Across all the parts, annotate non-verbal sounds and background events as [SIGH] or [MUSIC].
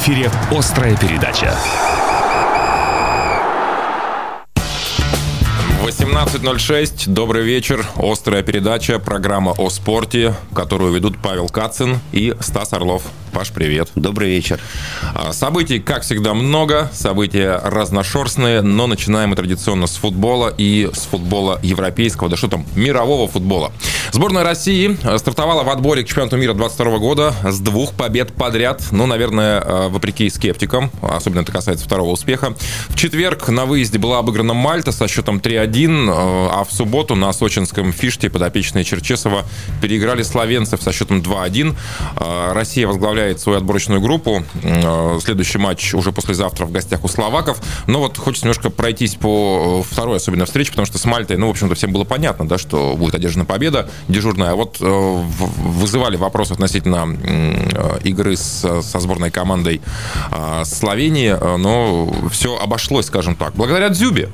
эфире «Острая передача». 18.06. Добрый вечер. Острая передача, программа о спорте, которую ведут Павел Кацин и Стас Орлов. Паш, привет. Добрый вечер. А, событий, как всегда, много. События разношерстные, но начинаем мы традиционно с футбола и с футбола европейского, да что там, мирового футбола. Сборная России стартовала в отборе к чемпионату мира 22 года с двух побед подряд. Ну, наверное, а, вопреки скептикам, особенно это касается второго успеха. В четверг на выезде была обыграна Мальта со счетом 3-1, а в субботу на сочинском фиште подопечные Черчесова переиграли словенцев со счетом 2-1. Россия возглавляет возглавляет свою отборочную группу. Э, следующий матч уже послезавтра в гостях у словаков. Но вот хочется немножко пройтись по э, второй особенно встрече, потому что с Мальтой, ну, в общем-то, всем было понятно, да, что будет одержана победа дежурная. А вот э, вызывали вопрос относительно игры с, со сборной командой Словении, но все обошлось, скажем так. Благодаря Дзюбе,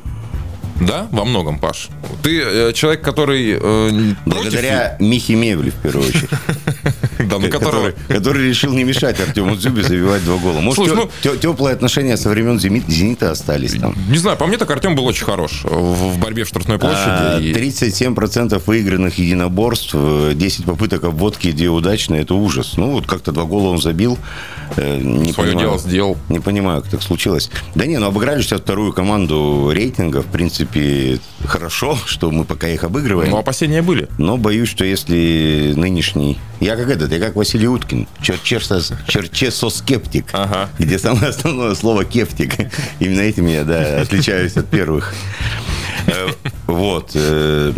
да, во многом, Паш. Ты э, человек, который... Э, Благодаря против... Михе Мевле, в первую очередь. [LAUGHS] Да, ну, который, который решил не мешать Артему Дзюбе забивать два гола. Может, Слушай, ну, теплые отношения со времен «Зенита» остались там? Не знаю, по мне так Артем был очень хорош в борьбе в штрафной площади. А, 37% выигранных единоборств, 10 попыток обводки, 2 удачные, это ужас. Ну, вот как-то два гола он забил. Э, не Свое понимаю, дело сделал. Не понимаю, как так случилось. Да не, ну обыграли сейчас вторую команду рейтинга, в принципе, хорошо, что мы пока их обыгрываем. Ну, опасения были. Но боюсь, что если нынешний... Я как этот, я как Василий Уткин, черчесоскептик, ага. где самое основное слово кептик. [LAUGHS] Именно этим я, да, отличаюсь от первых. Э, вот. Э,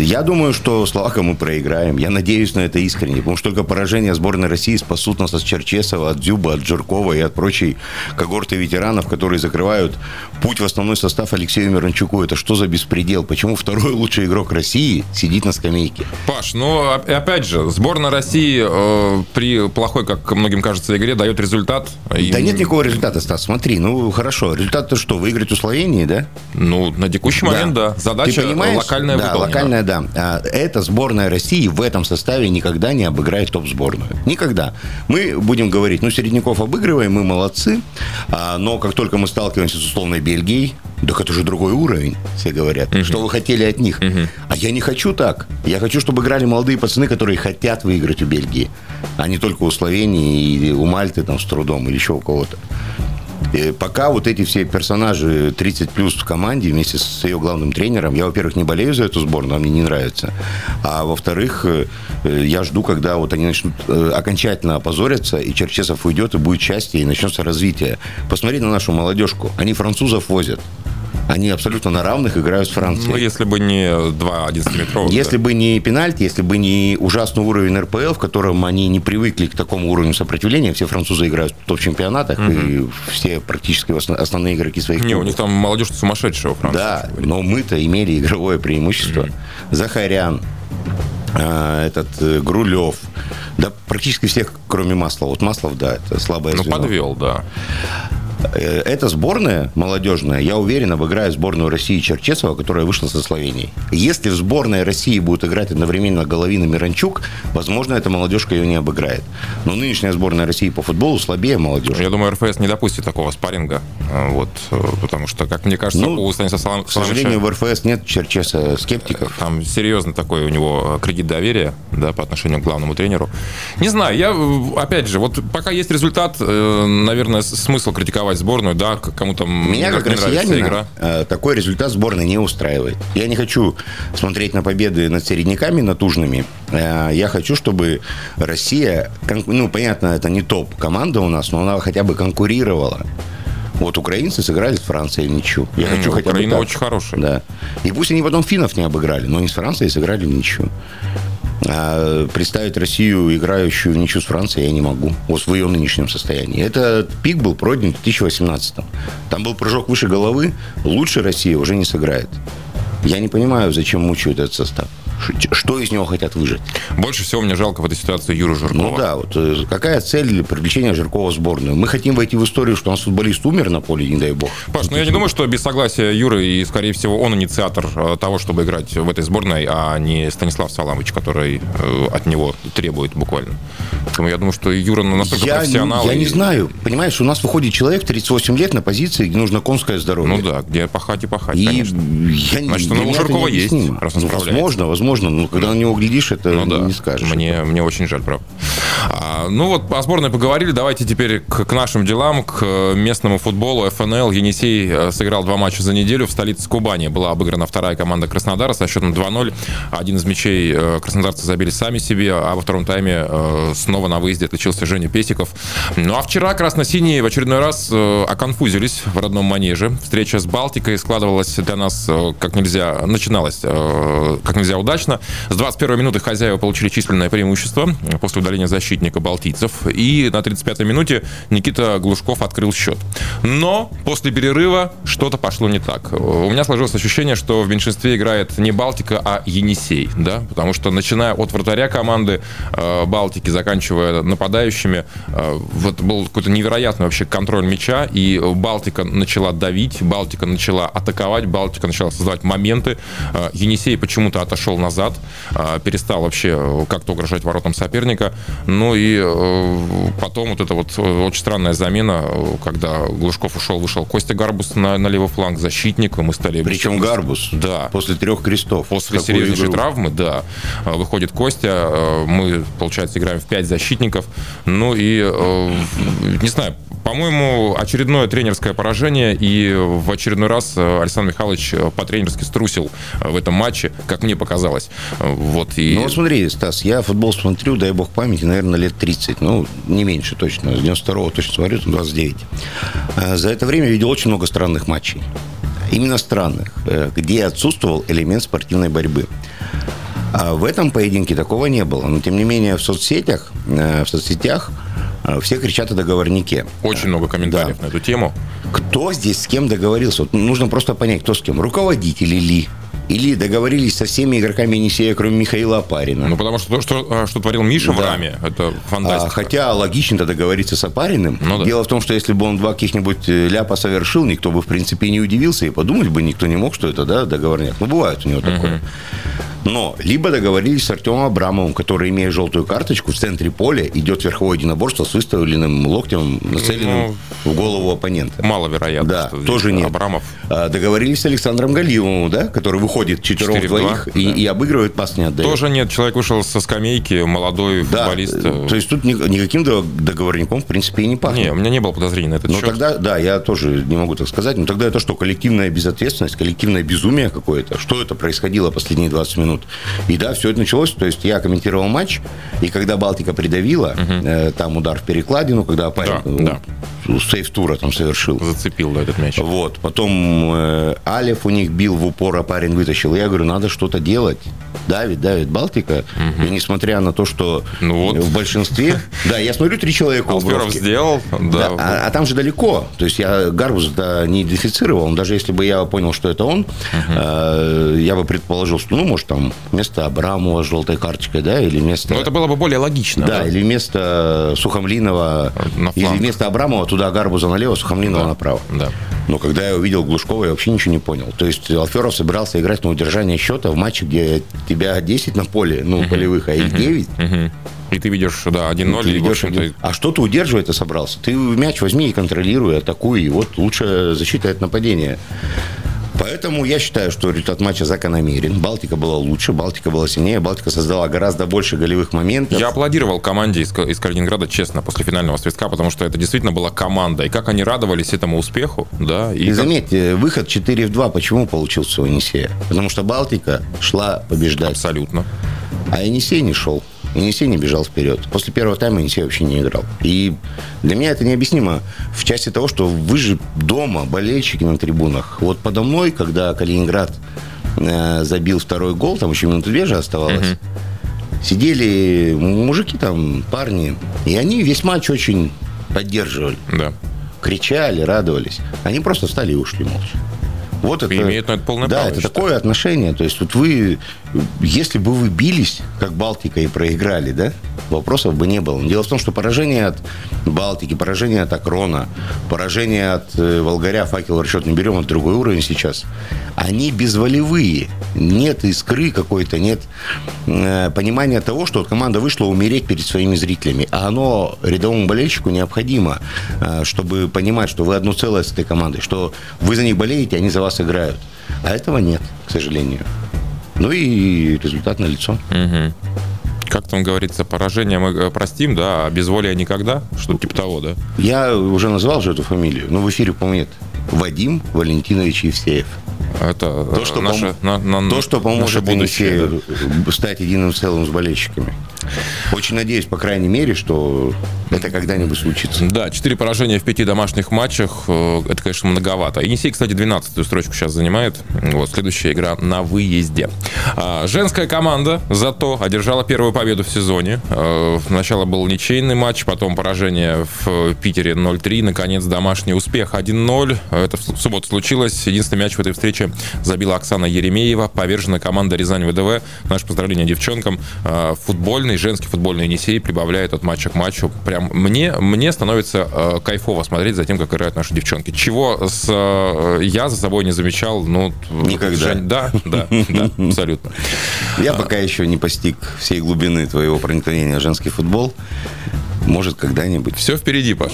я думаю, что словакам мы проиграем. Я надеюсь на это искренне, потому что только поражение сборной России спасут нас от Черчесова, от Дзюба, от Жиркова и от прочей когорты ветеранов, которые закрывают путь в основной состав Алексею Миранчуку. Это что за беспредел? Почему второй лучший игрок России сидит на скамейке? Паш, ну, опять же, сборная России э, при плохой, как многим кажется, игре дает результат. Да и... нет никакого результата, Стас. Смотри, ну, хорошо. Результат-то что? Выиграть у Словении, да? Ну, на текущий момент да. Задача локальная да, локальная, да. А, эта сборная России в этом составе никогда не обыграет топ-сборную. Никогда. Мы будем говорить, ну, середняков обыгрываем, мы молодцы, а, но как только мы сталкиваемся с условной Бельгией, так это же другой уровень, все говорят. Угу. Что вы хотели от них? Угу. А я не хочу так. Я хочу, чтобы играли молодые пацаны, которые хотят выиграть у Бельгии, а не только у Словении и у Мальты там с трудом или еще у кого-то. Пока вот эти все персонажи 30 плюс в команде вместе с ее главным тренером, я, во-первых, не болею за эту сборную, она мне не нравится. А во-вторых, э, я жду, когда вот они начнут э, окончательно опозориться, и Черчесов уйдет, и будет счастье, и начнется развитие. Посмотри на нашу молодежку. Они французов возят. Они абсолютно на равных играют с Францией. Ну, если бы не два 11-метровых. Если да. бы не пенальти, если бы не ужасный уровень РПЛ, в котором они не привыкли к такому уровню сопротивления, все французы играют в топ-чемпионатах, угу. и все практически основные игроки своих Не, клубов. у них там молодежь сумасшедшая Франции. Да, но мы-то имели игровое преимущество. Угу. Захарян, а, этот э, Грулев, да практически всех, кроме Маслова. Вот Маслов, да, это слабое Ну, подвел, да. Э, эта сборная молодежная, я уверен, обыграет сборную России Черчесова, которая вышла со Словенией. Если в сборной России будет играть одновременно Головин и Миранчук, возможно, эта молодежка ее не обыграет. Но нынешняя сборная России по футболу слабее молодежи. Я думаю, РФС не допустит такого спарринга. Э, вот, э, потому что, как мне кажется, ну, у Станислава Саламовича... К сожалению, в РФС нет Черчеса скептиков. Там серьезно такой у него кредит доверия да, по отношению к главному тренеру. Не знаю, я, опять же, вот пока есть результат, наверное, смысл критиковать критиковать сборную, да, кому-то Меня, как россиянина, игра. Э, такой результат сборной не устраивает. Я не хочу смотреть на победы над середняками натужными. Э, я хочу, чтобы Россия, ну, понятно, это не топ-команда у нас, но она хотя бы конкурировала. Вот украинцы сыграли с Францией ничью. Я хочу хотя Украина бы так. очень хорошая. Да. И пусть они потом финнов не обыграли, но они с Францией сыграли ничью. А представить Россию, играющую в ничью с Францией, я не могу. Вот в ее нынешнем состоянии. Этот пик был пройден в 2018 Там был прыжок выше головы. Лучше Россия уже не сыграет. Я не понимаю, зачем мучают этот состав. Что из него хотят выжить? Больше всего мне жалко в этой ситуации Юру Жиркова. Ну да, вот э, какая цель для привлечения Жиркова в сборную? Мы хотим войти в историю, что у нас футболист умер на поле, не дай бог. Паш, ну я не думаю, что без согласия Юры, и, скорее всего, он инициатор э, того, чтобы играть в этой сборной, а не Станислав Саламович, который э, от него требует буквально. Поэтому я думаю, что Юра настолько я, профессионал. Я и... не знаю. Понимаешь, у нас выходит человек 38 лет на позиции, где нужно конское здоровье. Ну да, где пахать и пахать, и конечно. Я, Значит, у Жиркова есть, раз он Ну, справляется. Возможно, возможно. Но когда на него глядишь, это Ну да, не скажешь. Мне, мне очень жаль, правда. А, ну вот, о сборной поговорили. Давайте теперь к, к нашим делам, к э, местному футболу. ФНЛ Енисей э, сыграл два матча за неделю. В столице Кубани была обыграна вторая команда Краснодара со счетом 2-0. Один из мячей э, краснодарцы забили сами себе, а во втором тайме снова на выезде отличился Женя Песиков. Ну а вчера красно-синие в очередной раз оконфузились в родном манеже. Встреча с Балтикой складывалась для нас как нельзя, начиналась как нельзя удачно. С 21 минуты хозяева получили численное преимущество после удаления защитника балтийцев. И на 35-й минуте Никита Глушков открыл счет. Но после перерыва что-то пошло не так. У меня сложилось ощущение, что в меньшинстве играет не Балтика, а Енисей. Да? Потому что начиная от вратаря команды э, Балтики, заканчивая нападающими, э, вот был какой-то невероятный вообще контроль мяча, и Балтика начала давить, Балтика начала атаковать, Балтика начала создавать моменты. Э, Енисей почему-то отошел назад, э, перестал вообще э, как-то угрожать воротам соперника. Ну и э, потом вот эта вот э, очень странная замена, когда Глушков ушел, вышел Костя Гарбус на, на левый фланг, защитник, и мы стали... Причем Гарбус. Да. После трех крестов. После серьезнейшей игру. травмы, да, выходит Костя. Мы, получается, играем в 5 защитников. Ну и, не знаю, по-моему, очередное тренерское поражение, и в очередной раз Александр Михайлович по-тренерски струсил в этом матче, как мне показалось. Э, Вот, и... Ну, вот смотри, Стас, я футбол смотрю, дай бог памяти, наверное, лет 30. Ну, не меньше точно. С 92-го точно смотрю, там 29. А За это время видел очень много странных матчей. Именно странных, э, где отсутствовал элемент спортивной борьбы. А в этом поединке такого не было. Но, тем не менее, в соцсетях, э, в соцсетях э, все кричат о договорнике. Очень много комментариев Да. на эту тему. Кто здесь с кем договорился? Вот нужно просто понять, кто с кем. Руководители ли? Или договорились со всеми игроками Енисея, кроме Михаила Апарина? Ну, потому что то, что, э, что творил Миша в Да. раме, это А, фантастика. хотя логично договориться с Опариным. Ну да. Дело в том, что если бы он два каких-нибудь э, ляпа совершил, никто бы, в принципе, не удивился, и подумать бы никто не мог, что это, да, договорняк. Ну, бывает у него такое. Но либо договорились с Артемом Абрамовым, который, имея желтую карточку, в центре поля идет верховое единоборство с выставленным локтем, нацеленным в голову оппонента. Маловероятно. Да, что тоже нет. Абрамов. А, Договорились с Александром Галиевым, да, который выходит четвером 4 в двоих и, да. и обыгрывает пас не отдает. Тоже нет, человек вышел со скамейки, молодой Да, футболист. э, то есть тут ни- никаким до- договорником, в принципе, и не пахнет. Не, у меня не было подозрений на этот Ну счет. тогда, да, я тоже не могу так сказать, но тогда это что, коллективная безответственность, коллективное безумие какое-то? Что это происходило последние 20 минут? И да, все это началось, то есть я комментировал матч, и когда Балтика придавила, э, там удар в перекладину, когда парень Да, ну, сейф-тура там совершил. Зацепил да, этот мяч. Вот, потом э, Алев у них бил в упор, а парень вытащил. Я говорю, надо что-то делать. Давит, давит Балтика. И несмотря на то, что Ну вот. в большинстве... Да, я смотрю, три человека Алферов сделал, да. Да, а, а там же далеко. То есть я Гарбус не идентифицировал. Даже если бы я понял, что это он, э, я бы предположил, что, ну, может, там вместо Абрамова с желтой карточкой, да, или вместо... Но это было бы более логично. Да, или вместо Сухомлинова, или вместо Абрамова туда Гарбуза налево, Сухомлинова Да. направо. Да. Но когда я увидел Глушкова, я вообще ничего не понял. То есть Алферов собирался играть на удержание счета в матче, где тебя 10 на поле, ну, полевых, а их 9. Мгм. И ты видишь, да, 1-0, Ты и, в ведешь один- А что ты удерживать-то собрался? Ты мяч возьми и контролируй, атакуй. И вот лучшая защита – это нападение. Поэтому я считаю, что результат матча закономерен. Балтика была лучше, Балтика была сильнее, Балтика создала гораздо больше голевых моментов. Я аплодировал команде из, из Калининграда, честно, после финального свистка, потому что это действительно была команда. И как они радовались этому успеху, да. И И как- заметьте, выход 4 в 2 почему получился у Енисея? Потому что Балтика шла побеждать, Абсолютно. а Енисей не шел. Енисей не бежал вперед. После первого тайма Енисей вообще не играл. И для меня это необъяснимо в части того, что вы же дома, болельщики на трибунах. Вот подо мной, когда Калининград э, забил второй гол, там еще минуты две же оставалось, сидели мужики там, парни, и они весь матч очень поддерживали Да. кричали, радовались. Они просто встали и ушли молча. Вот это, имеют на это полное да, право, это такое отношение. То есть вот вы, если бы вы бились, как Балтика, и проиграли, да, вопросов бы не было. Дело в том, что поражение от Балтики, поражение от Акрона, поражение от э, Волгаря, факел расчет не берем, это другой уровень сейчас. Они безволевые. Нет искры какой-то, нет э, понимания того, что команда вышла умереть перед своими зрителями. А оно рядовому болельщику необходимо, э, чтобы понимать, что вы одно целое с этой командой, что вы за них болеете, они за вас играют. А этого нет, к сожалению. Ну и результат налицо. Мгм. Как там говорится, поражение мы э, простим, да, а безволие никогда, что-то типа того, да? Я уже назвал же эту фамилию, но в эфире, по-моему, нет. Вадим Валентинович Евсеев. Это То, что, наше, пом- на- на- то, что наше поможет будущее. Енисею стать единым целым с болельщиками. Очень надеюсь, по крайней мере, что это когда-нибудь случится. Да, четыре поражения в пяти домашних матчах. э, Это, конечно, многовато. Енисей, кстати, 12-ю строчку сейчас занимает. Вот, следующая игра на выезде. А, Женская команда зато одержала первую победу в сезоне. Э, Сначала был ничейный матч, потом поражение в Питере 0-3, наконец домашний успех 1-0. Это в субботу случилось. Единственный мяч в этой встрече забила Оксана Еремеева, повержена команда Рязань ВДВ. Наше поздравление девчонкам. Э, Футбольный, женский футбольный Енисей прибавляет от матча к матчу. Прям мне, мне становится э, кайфово смотреть за тем, как играют наши девчонки. Чего с, э, я за собой не замечал, ну... Никогда. Жень- да, да, да, [LAUGHS] абсолютно. Я пока еще не постиг всей глубины твоего проникновения в женский футбол. Может, когда-нибудь. Все впереди, Паш.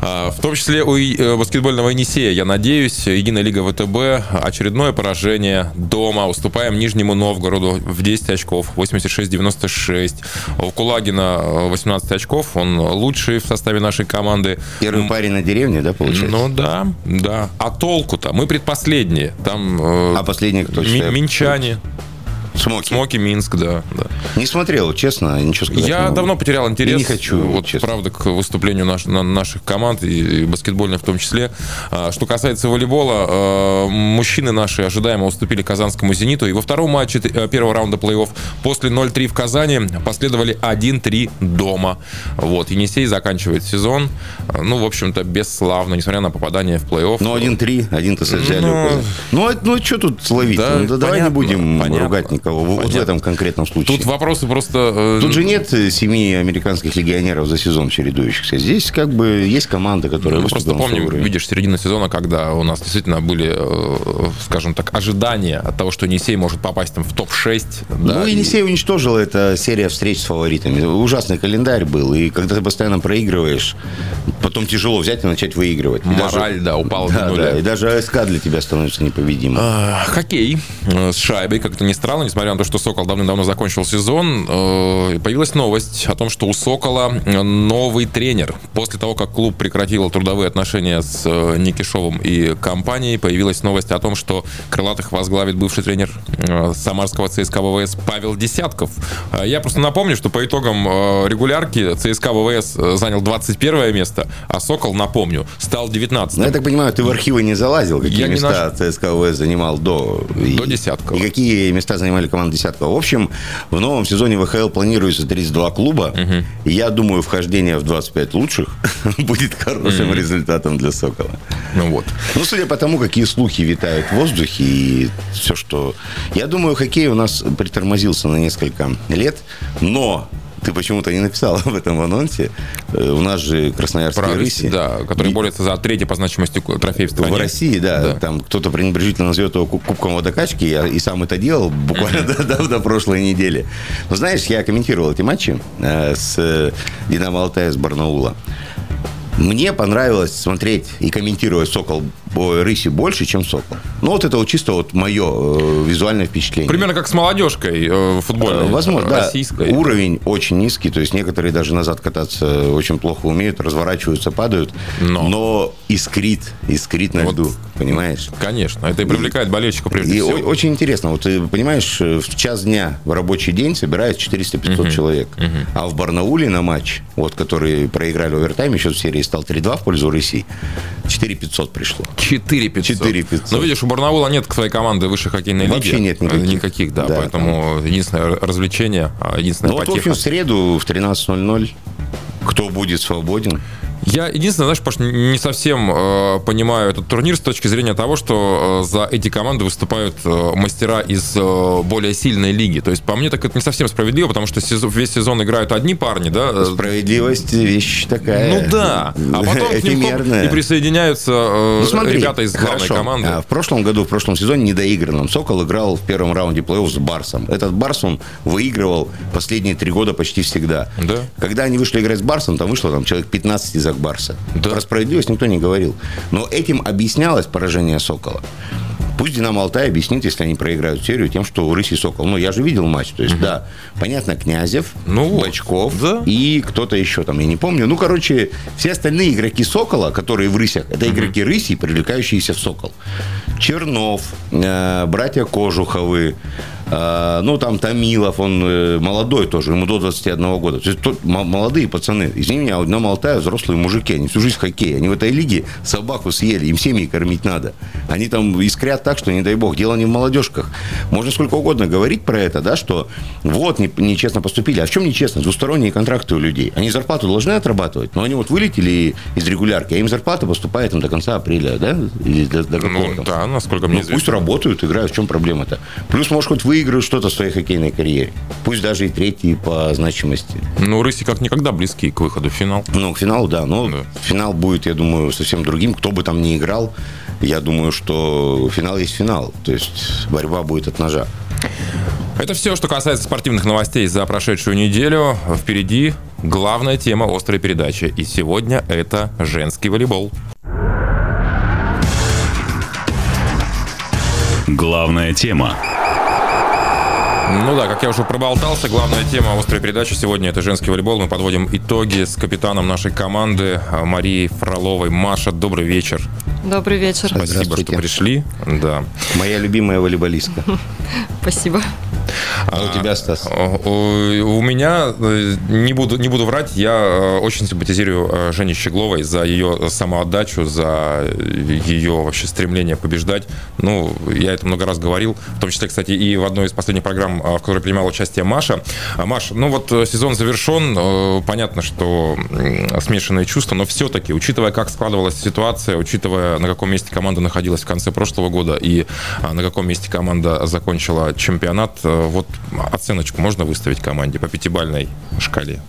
А, В том числе у э, баскетбольного Енисея, я надеюсь, Единая лига ВТБ, очередное поражение дома. Уступаем Нижнему Новгороду в 10 очков, 86-96. У Кулагина э, 18 очков, он лучший в составе нашей команды. Первый парень на деревне, да, получается? Ну да, да. А толку-то? Мы предпоследние. Там э, А последний кто? ми- считаю? Смоки. Смоки Минск, да. да. Не смотрел, честно, ничего сказать Я могу. давно потерял интерес. И не хочу, вот, честно. правда, к выступлению наш- на- наших команд и, и баскетбольных в том числе. А, Что касается волейбола, э, мужчины наши ожидаемо уступили казанскому «Зениту». И во втором матче э, первого раунда плей-офф после 0-3 в Казани последовали 1-3 дома. Вот. Енисей заканчивает сезон. Э, Ну, в общем-то, бесславно, несмотря на попадание в плей-офф. Ну, один три, один то взяли. Ну, Ну, а- ну, что тут словить? Да, ну, да давай понятно, не будем понятно. ругать никого. Вот в Понятно. этом конкретном случае. Тут вопросы просто... э, Тут же нет э, семи американских легионеров за сезон чередующихся. Здесь как бы есть команда, которая Мы просто уровень. видишь, середина сезона, когда у нас действительно были, э, скажем так, ожидания от того, что Енисей может попасть там в топ-6. да, ну, и- Енисей уничтожил эта серия встреч с фаворитами. Ужасный календарь был. И когда ты постоянно проигрываешь, потом тяжело взять и начать выигрывать. И Мораль, да, упала до да, нуля. да, и даже АСК для тебя становится непобедимым. А, Хоккей с шайбой, как это ни странно, несмотря на то, что «Сокол» давным-давно закончил сезон, э, появилась новость о том, что у «Сокола» новый тренер. После того, как клуб прекратил трудовые отношения с э, Никишовым и компанией, появилась новость о том, что крылатых возглавит бывший тренер э, самарского ЦСКА ВВС Павел Десятков. Я просто напомню, что по итогам регулярки ЦСКА ВВС занял 21 место, а «Сокол», напомню, стал 19 Ну, я так понимаю, ты в архивы не залазил, какие Я места ЦСКА ВС занимал до... До Десяткова. И какие места занимали команда Десяткова. В общем, в новом сезоне ВХЛ планируется 32 клуба. И я думаю, вхождение в 25 лучших [LAUGHS] будет хорошим результатом для Сокола. Ну вот. Ну, судя по тому, какие слухи витают в воздухе и все, что... Я думаю, хоккей у нас притормозился на несколько лет, но ты почему-то не написал об этом в анонсе. Э, У нас же красноярские Про рыси. да, который И- борется за третий по значимости трофей в стране. в России, да, Да. там кто-то пренебрежительно назовет его куб- кубком водокачки, я и сам это делал буквально [LAUGHS] до, до- до прошлой недели. Но знаешь, я комментировал эти матчи э, с э, Динамо Алтая, с Барнаула. Мне понравилось смотреть и комментировать Сокол Рыси больше, чем Сокол. Ну, вот это вот чисто вот мое э, визуальное впечатление. Примерно как с молодежкой э, футбольной. Э, Возможно, да. российской. Уровень очень низкий, то есть некоторые даже назад кататься очень плохо умеют, разворачиваются, падают, Но. искрит, искрит на Вот. льду, понимаешь? Конечно, это и привлекает болельщиков прежде И всего. очень интересно, вот ты понимаешь, э, в час дня в рабочий день собирается 400-500 человек, а в Барнауле на матч, вот который проиграли в овертайме, счет в серии стал 3-2 в пользу России, 4500 пришло. 4 500. 4 500. Ну, видишь, у Барнаула нет своей команды высшей хоккейной лиги. Вообще нет никаких. Никаких, да. Да, поэтому единственное развлечение, а, единственная Ну вот, в потеха. общем, в среду в 13.00 кто будет свободен? Я единственное, знаешь, Паш, не совсем э, понимаю этот турнир с точки зрения того, что э, за эти команды выступают э, мастера из э, более сильной лиги. То есть, по мне, так это не совсем справедливо, потому что сезон, весь сезон играют одни парни, да? Справедливость вещь такая. Ну да. А [LAUGHS] потом к ним и присоединяются э, ну, смотри, ребята из главной хорошо. команды. А, в прошлом году, в прошлом сезоне недоигранном «Сокол» играл в первом раунде плей-офф с «Барсом». Этот «Барс» он выигрывал последние три года почти всегда. Да. Когда они вышли играть с «Барсом», там вышло там, человек 15 из Акбарса. Да. Про справедливость никто не говорил. Но этим объяснялось поражение «Сокола». Пусть Динамо Алтай объяснит, если они проиграют серию, тем, что у Рыси Сокол. Ну, я же видел матч. То есть, угу. да, понятно, Князев, ну, Бачков да. и кто-то еще там, я не помню. Ну, короче, все остальные игроки Сокола, которые в Рысях, это угу. игроки Рыси, привлекающиеся в Сокол. Чернов, э, братья Кожуховы, ну, там Томилов, он э, молодой тоже, ему до 21 года. То есть тут молодые пацаны. Извини меня, одна Алтая взрослые мужики, они всю жизнь в хоккее. Они в этой лиге собаку съели, им семьи кормить надо. Они там искрят так, что не дай бог. Дело не в молодежках. Можно сколько угодно говорить про это, да, что вот нечестно поступили. А в чем нечестно? Двусторонние контракты у людей. Они зарплату должны отрабатывать, но они вот вылетели из регулярки, а им зарплата поступает там до конца апреля, да? Или до, до ну, да, насколько мне ну, известно. Пусть работают, играют, в чем проблема-то? Плюс, может, хоть вы выиграют что-то в своей хоккейной карьере. Пусть даже и третий по значимости. Ну, Рыси как никогда близки к выходу в финал. Ну, к финалу, да. Но да. финал будет, я думаю, совсем другим. Кто бы там ни играл, я думаю, что финал есть финал. То есть борьба будет от ножа. Это все, что касается спортивных новостей за прошедшую неделю. Впереди главная тема острой передачи. И сегодня это женский волейбол. Главная тема. Ну да, как я уже проболтался, главная тема острой передачи сегодня это женский волейбол. Мы подводим итоги с капитаном нашей команды Марией Фроловой. Маша, добрый вечер. Добрый вечер. Спасибо, что пришли. Да. Моя любимая волейболистка. [LAUGHS] Спасибо. А у тебя, Стас? У меня, э, не буду, не буду врать, я э, очень симпатизирую э, Жене Щегловой за ее самоотдачу, за ее вообще стремление побеждать. Ну, я это много раз говорил, в том числе, кстати, и в одной из последних программ, в которой принимала участие Маша. Маш, ну вот сезон завершен, понятно, что смешанные чувства, но все-таки, учитывая, как складывалась ситуация, учитывая, на каком месте команда находилась в конце прошлого года и на каком месте команда закончила чемпионат, вот оценочку можно выставить команде по пятибальной шкале?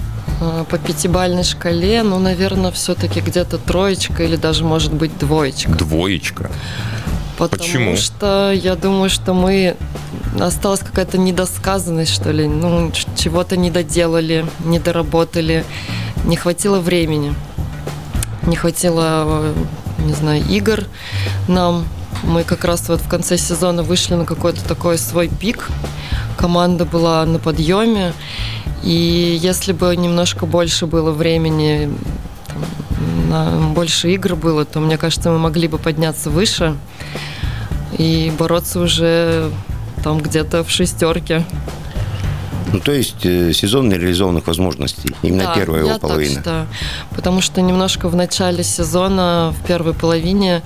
А, по пятибальной шкале, ну, наверное, все-таки где-то троечка или даже, может быть, двоечка. Двоечка? Потому Почему? что я думаю, что мы осталась какая-то недосказанность, что ли. Ну, чего-то не доделали, не доработали, не хватило времени, не хватило, не знаю, игр нам. Мы как раз вот в конце сезона вышли на какой-то такой свой пик, команда была на подъеме. И если бы немножко больше было времени, там, больше игр было, то, мне кажется, мы могли бы подняться выше и бороться уже там где-то в шестерке. Ну, то есть э, сезон нереализованных возможностей, именно да, первая его половина. Так считаю, потому что немножко в начале сезона, в первой половине,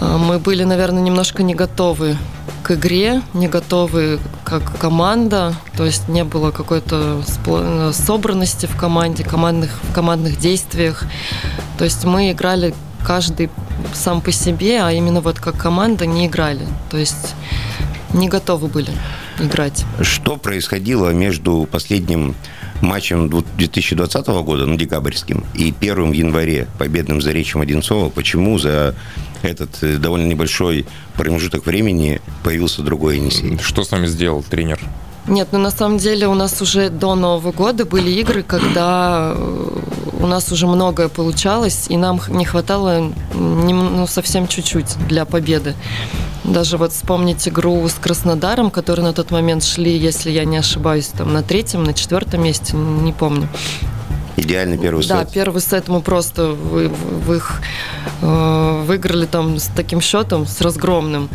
э, мы были, наверное, немножко не готовы к игре, не готовы как команда, то есть не было какой-то собранности в команде, командных, в командных действиях. То есть мы играли каждый сам по себе, а именно вот как команда не играли. То есть не готовы были играть. Что происходило между последним матчем 2020 года, ну, декабрьским, и первым в январе победным за Речем Одинцова? Почему за этот э, довольно небольшой промежуток времени появился другой Енисей. Что с вами сделал тренер? Нет, ну на самом деле у нас уже до Нового года были игры, когда э, у нас уже многое получалось, и нам не хватало ну, совсем чуть-чуть для победы. Даже вот вспомнить игру с Краснодаром, которые на тот момент шли, если я не ошибаюсь, там на третьем, на четвертом месте, не помню. Идеальный первый сет. Да, первый сет мы просто в, в их э, выиграли там с таким счетом, с разгромным.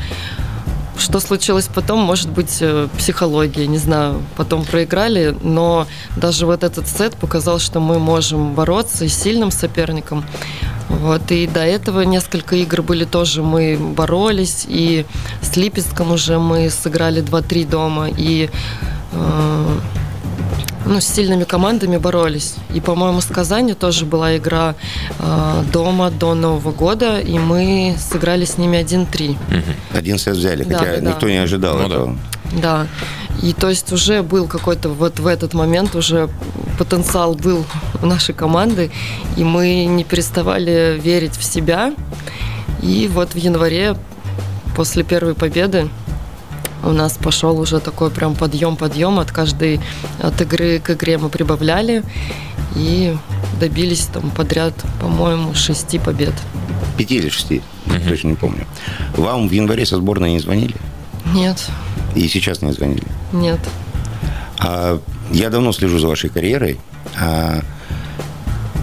Что случилось потом, может быть, э, психология, не знаю. Потом проиграли, но даже вот этот сет показал, что мы можем бороться с сильным соперником. Вот, и до этого несколько игр были тоже, мы боролись, и с Липецком уже мы сыграли 2-3 дома, и э, ну, с сильными командами боролись. И, по-моему, с Казани тоже была игра э, дома до Нового года, и мы сыграли с ними 1-3. Один сет взяли, Да, хотя да, да. никто не ожидал Ну да. этого. Да. И то есть уже был какой-то вот в этот момент уже потенциал был у нашей команды, и мы не переставали верить в себя. И вот в январе после первой победы у нас пошел уже такой прям подъем-подъем. От каждой от игры к игре мы прибавляли и добились там подряд, по-моему, шести побед. Пяти или шести, точно не помню. Вам в январе со сборной не звонили? Нет, И сейчас не звонили? нет. А, я давно слежу за вашей карьерой. А,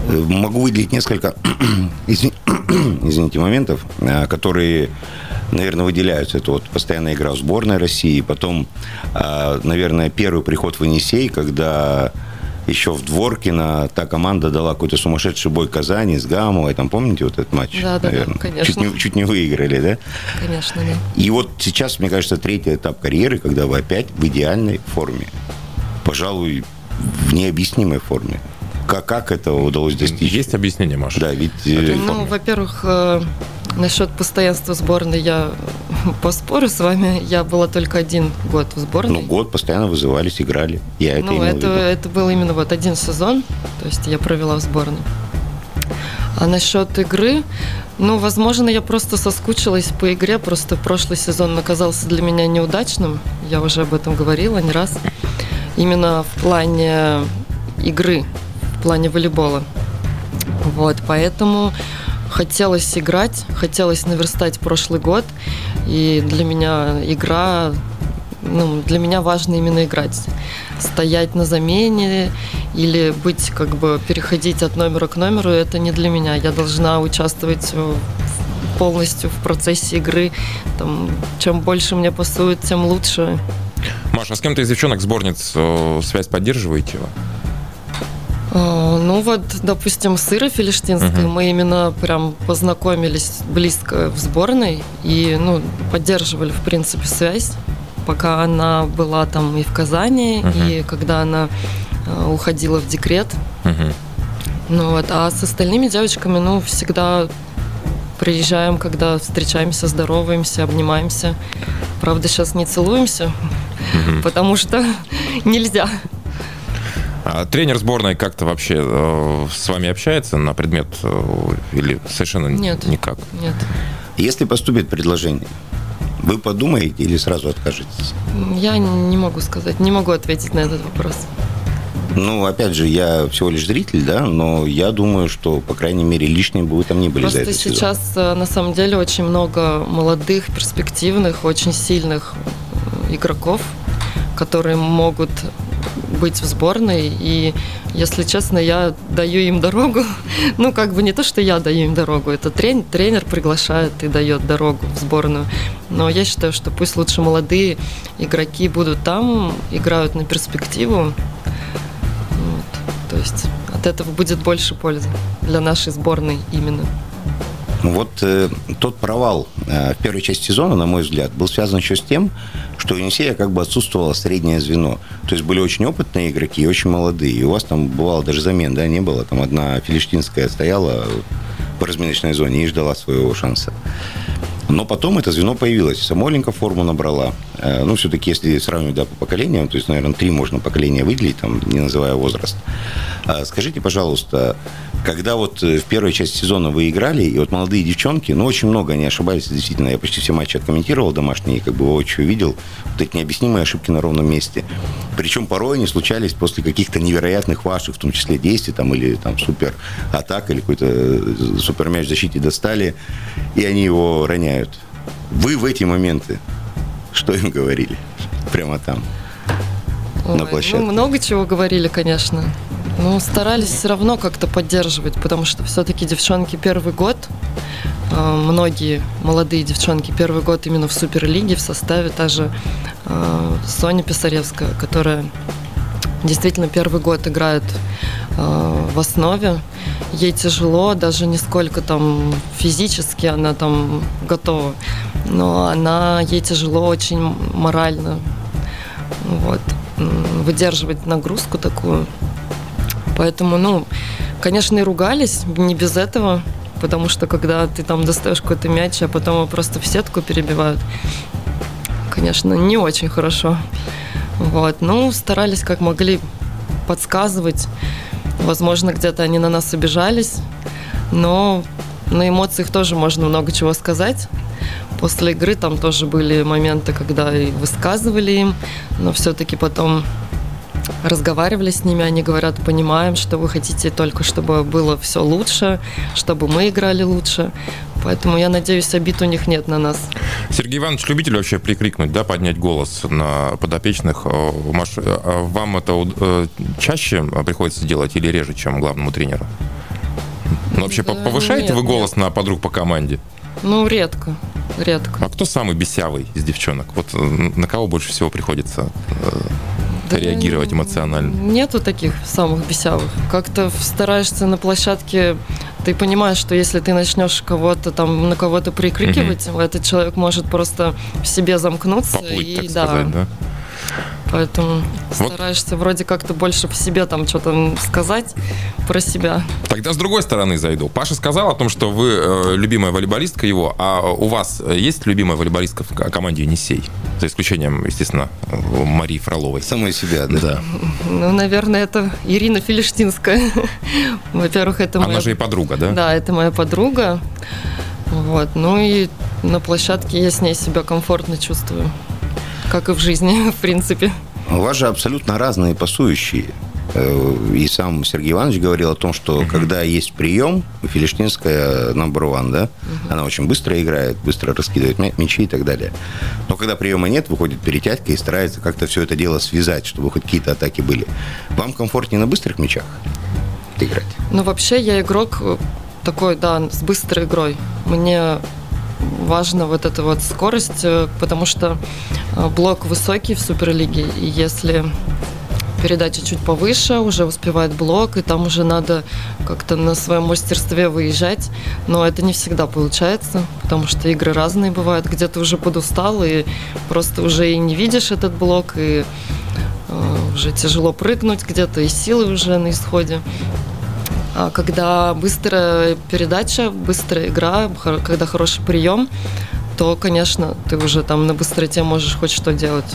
э, могу выделить несколько, [CLEARS THROAT] извин- [CLEARS THROAT] извините, моментов, а, которые, наверное, выделяются. Это вот постоянная игра в сборной России, потом, а, наверное, первый приход в Енисей, когда еще в Дворкино та команда дала какой-то сумасшедший бой Казани с Гамовой. Там помните вот этот матч? Да, да, да, наверное? конечно. Чуть не, чуть не выиграли, да? Конечно, нет. И вот сейчас, мне кажется, третий этап карьеры, когда вы опять в идеальной форме. Пожалуй, в необъяснимой форме. Как, как это удалось достичь? Есть объяснение, Маша? Да, ведь... э, Ну, во-первых, э, насчет постоянства сборной я [LAUGHS] поспорю с вами. Я была только один год в сборной. ну, год постоянно вызывались, играли. Я это Ну, это, это был именно вот один сезон, то есть я провела в сборной. А насчет игры, ну, возможно, я просто соскучилась по игре, просто прошлый сезон оказался для меня неудачным, я уже об этом говорила не раз, именно в плане игры, в плане волейбола. Вот, поэтому хотелось играть, хотелось наверстать прошлый год, и для меня игра ну, для меня важно именно играть. Стоять на замене или быть, как бы, переходить от номера к номеру, это не для меня. Я должна участвовать полностью в процессе игры. Там, чем больше мне пасуют, тем лучше. Маша, а с кем-то из девчонок сборниц э, связь поддерживаете Ну вот, допустим, с Ирой Филиштинской мы именно прям познакомились близко в сборной и ну, поддерживали, в принципе, связь, пока она была там и в Казани, и когда она а, уходила в декрет. Мгм. Ну вот, а с остальными девочками, ну, всегда приезжаем, когда встречаемся, здороваемся, обнимаемся. Правда, сейчас не целуемся, потому что [LAUGHS] нельзя. А тренер сборной как-то вообще э, с вами общается на предмет э, или совершенно Нет. никак? Нет. Если поступит предложение, вы подумаете или сразу откажетесь? Я не могу сказать, не могу ответить на этот вопрос. Ну, опять же, я всего лишь зритель, да, но я думаю, что, по крайней мере, лишние бы вы там не были за Просто этот сезон. сейчас э, на самом деле очень много молодых, перспективных, очень сильных игроков, которые могут быть в сборной. И, если честно, я даю им дорогу. [LAUGHS] Ну, как бы не то, что я даю им дорогу, это трен- тренер приглашает и дает дорогу в сборную. Но я считаю, что пусть лучше молодые игроки будут там, играют на перспективу. Вот. То есть от этого будет больше пользы для нашей сборной именно. Вот э, тот провал э, в первой части сезона, на мой взгляд, был связан еще с тем, что у Енисея как бы отсутствовало среднее звено. То есть были очень опытные игроки и очень молодые. И у вас там бывало даже замен, да, не было. Там одна филиштинская стояла в разминочной зоне и ждала своего шанса. Но потом это звено появилось. Самойленко форму набрала. Э, Ну, все-таки, если сравнивать да, по поколениям, то есть, наверное, три можно поколения выделить, там, не называя возраст. А Скажите, пожалуйста, когда вот э, в первой части сезона вы играли, и вот молодые девчонки, ну, очень много, они ошибались, действительно, я почти все матчи откомментировал домашние, как бы воочию видел, вот эти необъяснимые ошибки на ровном месте. Причем порой они случались после каких-то невероятных ваших, в том числе действий, там, или там супер атак, или какой-то э, супер мяч защите достали, и они его роняют. Вы в эти моменты что им говорили? Прямо там. на Ой, площадке? Ну, много чего говорили, конечно. Ну, старались все равно как-то поддерживать, потому что все-таки девчонки первый год, э, многие молодые девчонки первый год именно в Суперлиге в составе, та же э, Соня Писаревская, которая действительно первый год играет в основе. Ей тяжело, даже не сколько там физически она там готова, но она ей тяжело очень морально. Вот. выдерживать нагрузку такую. Поэтому, ну, конечно, и ругались, не без этого, потому что когда ты там достаешь какой-то мяч, а потом его просто в сетку перебивают, конечно, не очень хорошо. Вот. Ну, старались как могли подсказывать. Возможно, где-то они на нас обижались, но на эмоциях тоже можно много чего сказать. После игры там тоже были моменты, когда и высказывали им, но все-таки потом разговаривали с ними, они говорят, понимаем, что вы хотите только, чтобы было все лучше, чтобы мы играли лучше. Поэтому я надеюсь, обид у них нет на нас. Сергей Иванович, любитель вообще прикрикнуть, да, поднять голос на подопечных? Э, Маш, а вам это э, чаще приходится делать или реже, чем главному тренеру? Ну, вообще, да, повышаете нет, вы голос нет. на подруг по команде? Ну, редко. Редко. А кто самый бесявый из девчонок? Вот на кого больше всего приходится да реагировать эмоционально? Нету таких самых бесявых. Как-то стараешься на площадке, ты понимаешь, что если ты начнешь кого-то там на кого-то прикрикивать, угу. этот человек может просто в себе замкнуться Поплыть, и так да. Сказать, да? Поэтому вот. стараешься вроде как-то больше в себе там что-то сказать про себя. Тогда с другой стороны зайду. Паша сказал о том, что вы э, любимая волейболистка его, а у вас есть любимая волейболистка в команде «Енисей»? За исключением, естественно, Марии Фроловой. Самой себя, да? Да. Ну, наверное, это Ирина Филиштинская. [LAUGHS] Во-первых, это моя... Она же и подруга, да? Да, это моя подруга. Вот. Ну и на площадке я с ней себя комфортно чувствую как и в жизни, [LAUGHS] в принципе. У вас же абсолютно разные пасующие. Э, и сам Сергей Иванович говорил о том, что uh-huh. когда есть прием, Филиштинская number one, да, uh-huh. она очень быстро играет, быстро раскидывает мячи и так далее. Но когда приема нет, выходит перетягка и старается как-то все это дело связать, чтобы хоть какие-то атаки были. Вам комфортнее на быстрых мячах играть? Ну, вообще, я игрок такой, да, с быстрой игрой. Мне важна вот эта вот скорость, э, потому что э, блок высокий в Суперлиге, и если передача чуть повыше, уже успевает блок, и там уже надо как-то на своем мастерстве выезжать. Но это не всегда получается, потому что игры разные бывают. Где-то уже подустал, и просто уже и не видишь этот блок, и э, уже тяжело прыгнуть где-то, и силы уже на исходе. А когда быстрая передача, быстрая игра, когда хороший прием, то, конечно, ты уже там на быстроте можешь хоть что делать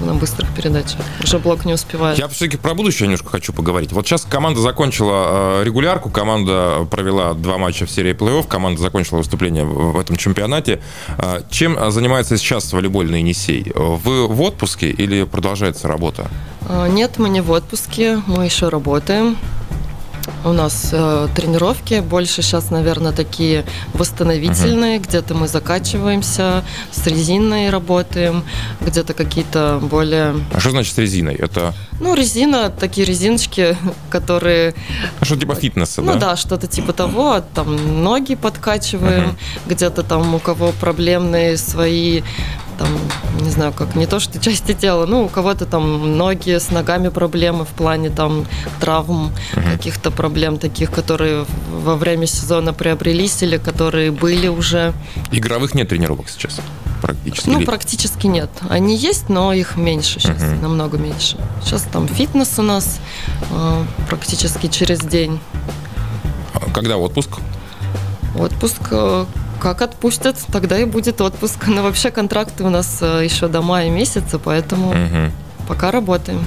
на быстрых передачах. Уже блок не успевает. Я все-таки про будущее немножко хочу поговорить. Вот сейчас команда закончила э, регулярку, команда провела два матча в серии плей-офф, команда закончила выступление в этом чемпионате. Э, чем занимается сейчас волейбольный Енисей? Вы в отпуске или продолжается работа? Нет, мы не в отпуске, мы еще работаем. У нас э, тренировки больше сейчас, наверное, такие восстановительные, uh-huh. где-то мы закачиваемся, с резиной работаем, где-то какие-то более... А что значит с резиной? Это... Ну, резина, такие резиночки, которые... А что типа фитнеса, ну, да? Ну да, что-то типа того. Там ноги подкачиваем, uh-huh. где-то там у кого проблемные свои там, не знаю, как не то, что части тела, ну, у кого-то там ноги с ногами проблемы в плане там травм, uh-huh. каких-то проблем таких, которые во время сезона приобрелись или которые были уже. Игровых нет тренировок сейчас? Практически? Ну, Или... практически нет. Они есть, но их меньше сейчас, uh-huh. намного меньше. Сейчас там фитнес у нас э, практически через день. А когда отпуск? Отпуск э, как отпустят, тогда и будет отпуск. Но вообще контракты у нас э, еще до мая месяца, поэтому угу. пока работаем.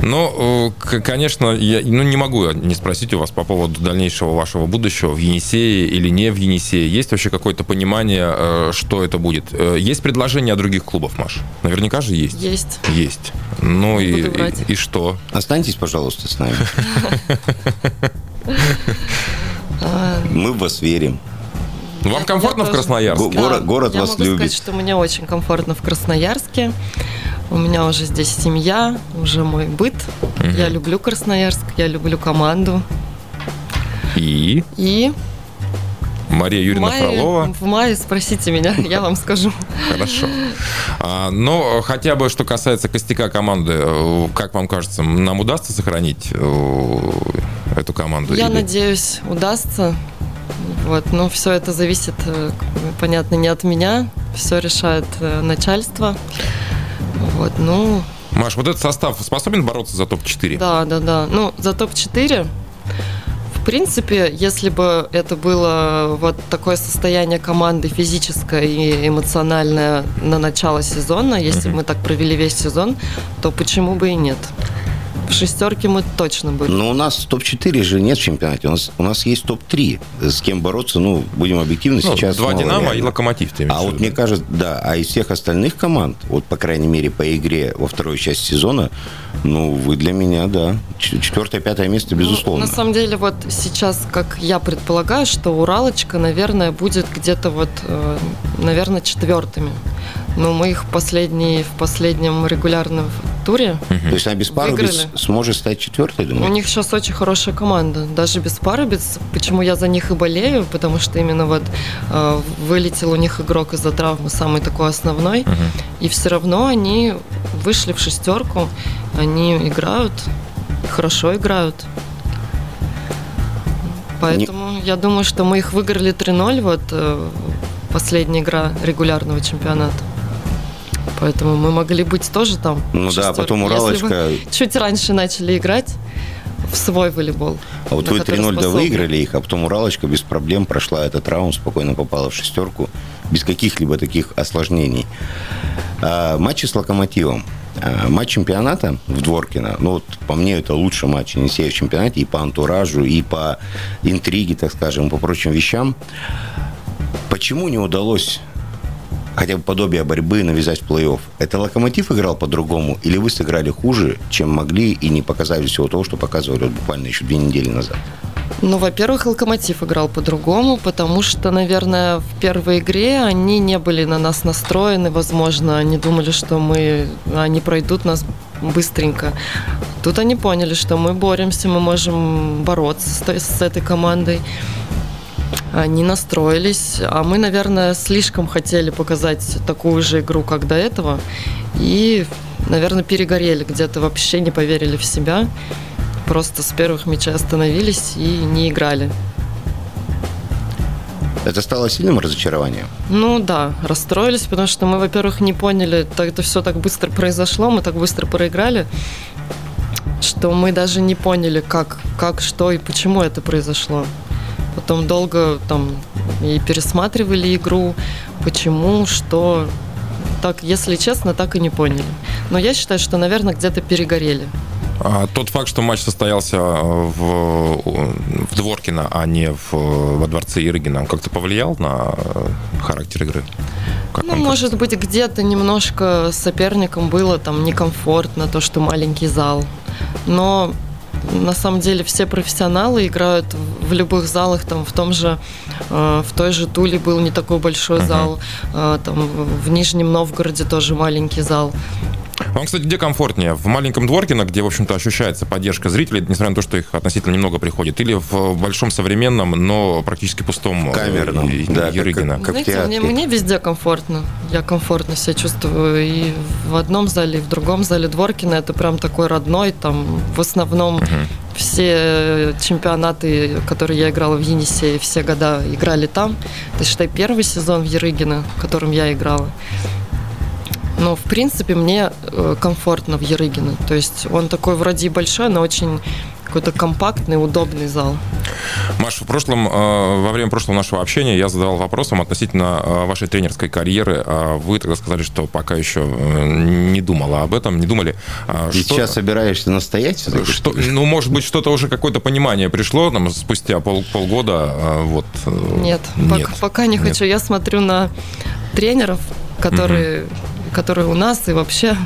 Ну, конечно, я ну, не могу не спросить у вас по поводу дальнейшего вашего будущего в Енисее или не в Енисее. Есть вообще какое-то понимание, э, что это будет? Э, есть предложения от других клубов, Маш? Наверняка же есть. Есть. Есть. Ну и, и, и что? Останьтесь, пожалуйста, с нами. [LAUGHS] [LAUGHS] Мы в вас верим. Вам комфортно в Красноярске? Город, город я вас могу любит. сказать, что мне очень комфортно в Красноярске. У меня уже здесь семья, уже мой быт. Угу. Я люблю Красноярск, я люблю команду. И? И Мария Юрьевна в мае, Фролова. В мае спросите меня, я вам скажу. Хорошо. А, но хотя бы, что касается костяка команды, э, как вам кажется, нам удастся сохранить э, эту команду? Я или... надеюсь, удастся. Вот, но все это зависит, э, понятно, не от меня. Все решает э, начальство. Вот, ну, Маш, вот этот состав способен бороться за топ-4? Да, да, да. Ну, за топ-4 в принципе, если бы это было вот такое состояние команды физическое и эмоциональное на начало сезона, если бы мы так провели весь сезон, то почему бы и нет? В шестерке мы точно были. Но у нас топ-4 же нет в чемпионате. У нас, у нас есть топ-3. С кем бороться, ну, будем объективны, Ну, сейчас два «Динамо» реально. и «Локомотив». ты А вот мне кажется, да, а из всех остальных команд, вот, по крайней мере, по игре во второй части сезона, ну, вы для меня, да, ч- четвертое, пятое место, безусловно. Ну, на самом деле, вот сейчас, как я предполагаю, что Уралочка, наверное, будет где-то вот, э, наверное, четвертыми. Но мы их последний, в последнем регулярном туре То есть она без Выиграли. сможет стать четвертой, У думаю? них сейчас очень хорошая команда, даже без Парубец. Почему я за них и болею? Потому что именно вот э, вылетел у них игрок из-за травмы, самый такой основной. И все равно они вышли в шестерку, они играют, хорошо играют. Поэтому я думаю, что мы их выиграли 3-0, вот э, последняя игра регулярного чемпионата. Поэтому мы могли быть тоже там. Ну да, потом Уралочка... чуть раньше начали играть в свой волейбол. А вот вы который 3-0 да выиграли их, а потом Уралочка без проблем прошла этот раунд, спокойно попала в шестерку, без каких-либо таких осложнений. А, матчи с Локомотивом. А, матч чемпионата в Дворкино, ну вот по мне это лучший матч Енисея в чемпионате и по антуражу, и по интриге, так скажем, по прочим вещам. Почему не удалось хотя бы подобие борьбы навязать в плей-офф? Это Локомотив играл по-другому, или вы сыграли хуже, чем могли, и не показали всего того, что показывали вот буквально еще две недели назад? Ну, во-первых, Локомотив играл по-другому, потому что, наверное, в первой игре они не были на нас настроены, возможно, они думали, что мы, они пройдут нас быстренько. Тут они поняли, что мы боремся, мы можем бороться с, с этой командой. Они настроились, а мы, наверное, слишком хотели показать такую же игру, как до этого, и, наверное, перегорели где-то, вообще не поверили в себя просто с первых мячей остановились и не играли. Это стало сильным разочарованием. Ну да, расстроились, потому что мы, во-первых, не поняли, так это все так быстро произошло, мы так быстро проиграли, что мы даже не поняли, как, как, что и почему это произошло. Потом долго там и пересматривали игру, почему, что. Так, если честно, так и не поняли. Но я считаю, что, наверное, где-то перегорели. А тот факт, что матч состоялся в, в Дворкино, а не в, во дворце Ирыгина, он как-то повлиял на характер игры? Как Ну, может быть, где-то немножко соперникам было там некомфортно, то, что маленький зал. Но на самом деле все профессионалы играют в любых залах, там в том же, э, в той же Туле был не такой большой зал, э, там в Нижнем Новгороде тоже маленький зал. Вам, кстати, где комфортнее? В маленьком Дворкино, где, в общем-то, ощущается поддержка зрителей, несмотря на то, что их относительно немного приходит, или в большом современном, но практически пустом э, Камерном, И- да, как- Ярыгина? как- в Знаете, мне, мне везде комфортно. Я комфортно себя чувствую и в одном зале, и в другом зале Дворкина. Это прям такой родной. Там в основном все чемпионаты, которые я играла в Енисее, все года играли там. Это, считай, первый сезон в Ярыгино, в котором я играла. Но, в принципе, мне э, комфортно в Ярыгино. То есть он такой вроде и большой, но очень какой-то компактный, удобный зал. Маш, в прошлом, э, во время прошлого нашего общения я задавал вопрос вам относительно э, вашей тренерской карьеры. А Вы тогда сказали, что пока еще э, не думала об этом, не думали. И что- сейчас собираешься настоять? Что, ну, может быть, что-то уже какое-то понимание пришло там, спустя пол, полгода. Вот, э, Нет, Пока, пока не Нет. хочу. Я смотрю на тренеров, которые, которые у нас, и вообще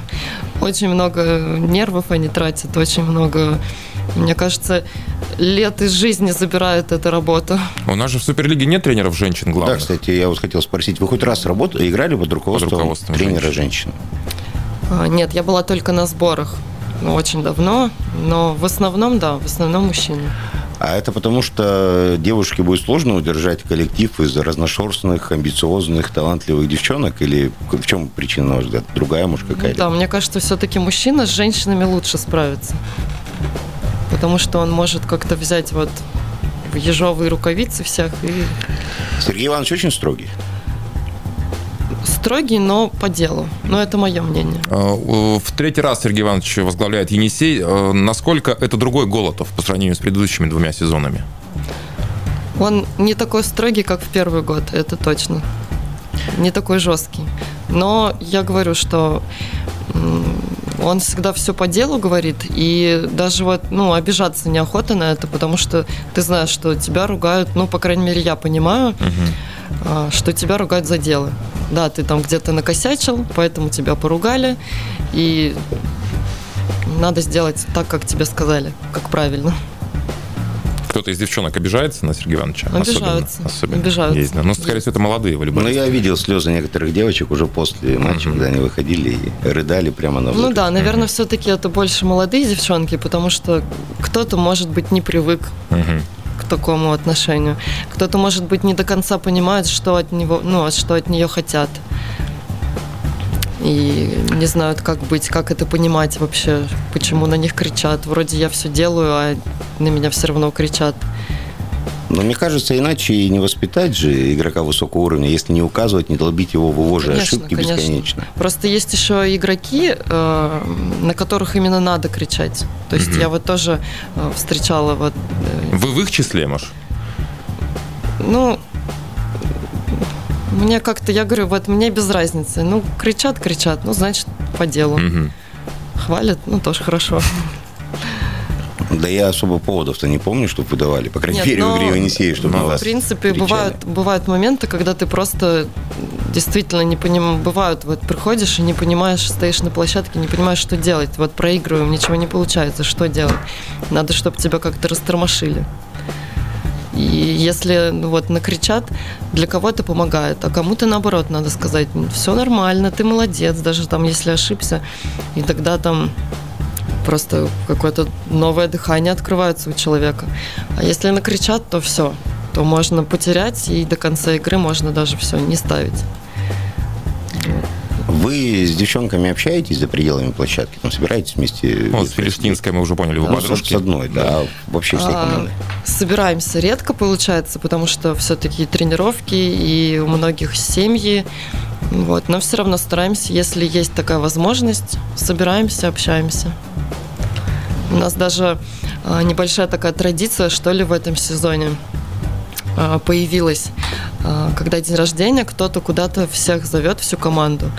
очень много нервов они тратят, очень много, мне кажется, лет из жизни забирает эта работа. У нас же в Суперлиге нет тренеров женщин, Да, главных. кстати, я вот хотел спросить, вы хоть раз работали, играли под руководством, руководством тренера женщины? А, Нет, я была только на сборах ну, очень давно, но в основном, да, в основном мужчины. А это потому, что девушке будет сложно удержать коллектив из разношерстных, амбициозных, талантливых девчонок? Или в чем причина, на ваш взгляд? Другая, может, какая-то? Да, мне кажется, все-таки мужчина с женщинами лучше справится. Потому что он может как-то взять вот ежовые рукавицы всех и Сергей Иванович очень строгий. строгий, но по делу. Но это мое мнение. А, в третий раз Сергей Иванович возглавляет Енисей. А, насколько это другой Голотов по сравнению с предыдущими двумя сезонами? Он не такой строгий, как в первый год, это точно. Не такой жесткий. Но я говорю, что он всегда все по делу говорит, и даже вот, ну, обижаться неохота на это, потому что ты знаешь, что тебя ругают, ну, по крайней мере, я понимаю, угу. что тебя ругают за дело. Да, ты там где-то накосячил, поэтому тебя поругали, и надо сделать так, как тебе сказали, как правильно кто-то из девчонок обижается на Сергея Ивановича? Обижаются. Особенно, особенно обижаются. Есть, да. Ну, скорее всего, это молодые волейболисты. Ну, я видел слезы некоторых девочек уже после матча, mm-hmm. когда они выходили и рыдали прямо на Ну да, наверное, mm-hmm. все-таки это больше молодые девчонки, потому что кто-то, может быть, не привык mm-hmm к такому отношению. Кто-то, может быть, не до конца понимает, что от него, ну, что от нее хотят и не знают, как быть, как это понимать вообще, почему на них кричат. Вроде я все делаю, а на меня все равно кричат. Но мне кажется, иначе и не воспитать же игрока высокого уровня, если не указывать, не долбить его в его же конечно, ошибки конечно. бесконечно. Просто есть еще игроки, э, на которых именно надо кричать. То есть угу. я вот тоже э, встречала вот... Э, Вы в их числе, Маш? Ну, мне как-то, я говорю, вот мне без разницы. Ну, кричат, кричат, ну, значит, по делу. Угу. Хвалят, ну, тоже хорошо. Да я особо поводов-то не помню, чтобы выдавали. По крайней Нет, мере, в игре Енисея, чтобы ну, В принципе, бывают, бывают моменты, когда ты просто действительно не понимаешь. Бывают, вот приходишь и не понимаешь, стоишь на площадке, не понимаешь, что делать. Вот проигрываем, ничего не получается, что делать? Надо, чтобы тебя как-то растормошили. И если ну, вот накричат, для кого это помогает, а кому-то наоборот надо сказать, все нормально, ты молодец, даже там если ошибся, и тогда там просто какое-то новое дыхание открывается у человека. А если накричат, то все, то можно потерять, и до конца игры можно даже все не ставить. Вы с девчонками общаетесь за пределами площадки? Там собираетесь вместе? Вот, с Филистинской мы уже поняли, вы ну, подружки. С одной, да. А вообще всей команды. Собираемся редко, получается, потому что все-таки тренировки и у многих семьи. Вот. Но все равно стараемся, если есть такая возможность, собираемся, общаемся. У нас даже а, небольшая такая традиция, что ли, в этом сезоне а, появилась а, когда день рождения, кто-то куда-то всех зовет, всю команду.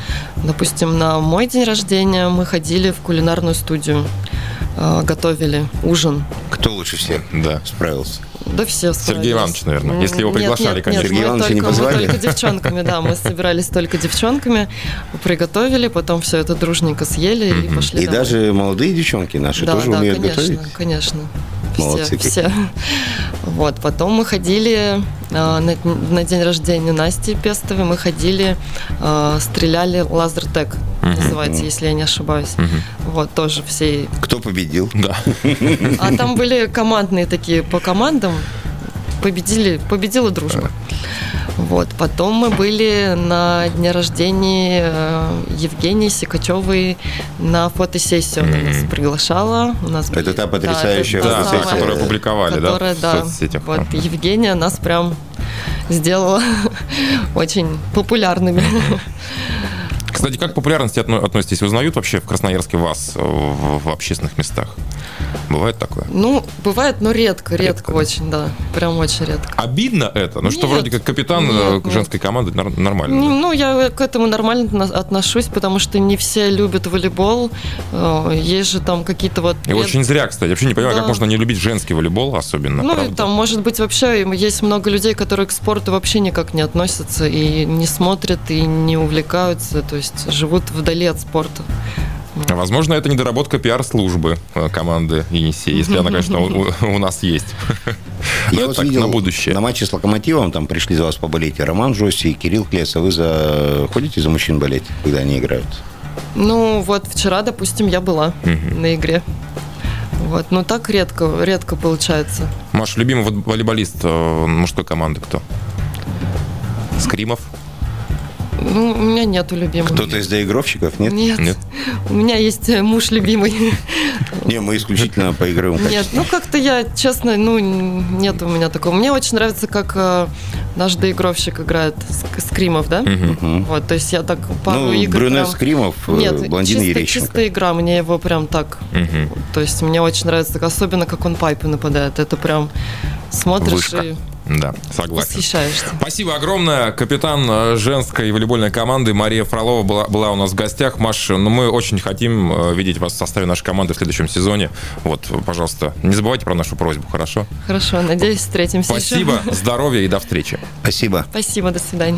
Допустим, на мой день рождения мы ходили в кулинарную студию, а, готовили ужин. Кто лучше всех да. справился? Да все справились. Сергей Иванович, наверное, если его приглашали, нет, конечно. Нет, Сергей Иванович не позвали? Мы только девчонками, да, мы собирались только девчонками, приготовили, потом все это дружненько съели и пошли И даже молодые девчонки наши тоже умеют готовить? Да, конечно, конечно. Все, все. Вот, потом мы ходили а, на, на день рождения Насти Пестовой, мы ходили, а, стреляли лазертек, uh-huh. называется, если я не ошибаюсь. Uh-huh. Вот, тоже все. Кто победил? Да. А там были командные такие по командам. Победили, победила дружба. Вот. Потом мы были на дне рождения э, Евгении Сикачевой на фотосессию. Она нас приглашала. У нас это та потрясающая да, фотосессия, да, которую публиковали, которая, да, в соцсетях. Вот Евгения нас прям сделала [LAUGHS] очень популярными. Кстати, как к популярности относитесь? Узнают вообще в Красноярске вас в общественных местах? Бывает такое? Ну, бывает, но редко, редко, редко очень, да. Прям очень редко. Обидно это? Ну, что вроде как капитан э, нет, женской нет. команды нормально. Ну, ну, я к этому нормально отношусь, потому что не все любят волейбол. Э, есть же там какие-то вот... И очень зря, кстати. Вообще не понимаю, да. как можно не любить женский волейбол особенно. Ну, правда. и там, может быть, вообще есть много людей, которые к спорту вообще никак не относятся и не смотрят, и не увлекаются, то есть живут вдали от спорта. Возможно, это недоработка пиар-службы э, команды Енисей, если она, конечно, у, у нас есть. [LAUGHS] Я вот так, видел на будущее. На матче с Локомотивом там пришли за вас поболеть и Роман Джосси, и Кирилл Клеса. Вы за... ходите за мужчин болеть, когда они играют? Ну, вот вчера, допустим, я была угу. на игре. Вот, но так редко, редко получается. Маш, любимый волейболист э, мужской команды кто? Скримов? Ну, у меня нету любимых. Кто-то из доигровщиков, нет? Нет. нет. У меня есть э, муж любимый. Не, мы исключительно по игровым Нет, ну как-то я, честно, ну, нет у меня такого. Мне очень нравится, как э, Наш доигровщик играет Ск- Скримов, да? Вот, то есть я так пару Ну, игр брюнет прям- Скримов, э, Нет, блондин чисто, Ерещенко. чисто игра, мне его прям так... То есть мне очень нравится, особенно как он пайпы нападает. Это прям смотришь Вышка. и Да, согласен. восхищаешься. Спасибо огромное. Капитан э, женской волейбольной команды Мария Фролова была, была у нас в гостях. Маш, ну, мы очень хотим э, видеть вас в составе нашей команды в следующем сезоне. Вот, пожалуйста, не забывайте про нашу просьбу, хорошо? Хорошо, надеюсь, встретимся еще. Спасибо, здоровья и до встречи. Спасибо. Спасибо, до свидания.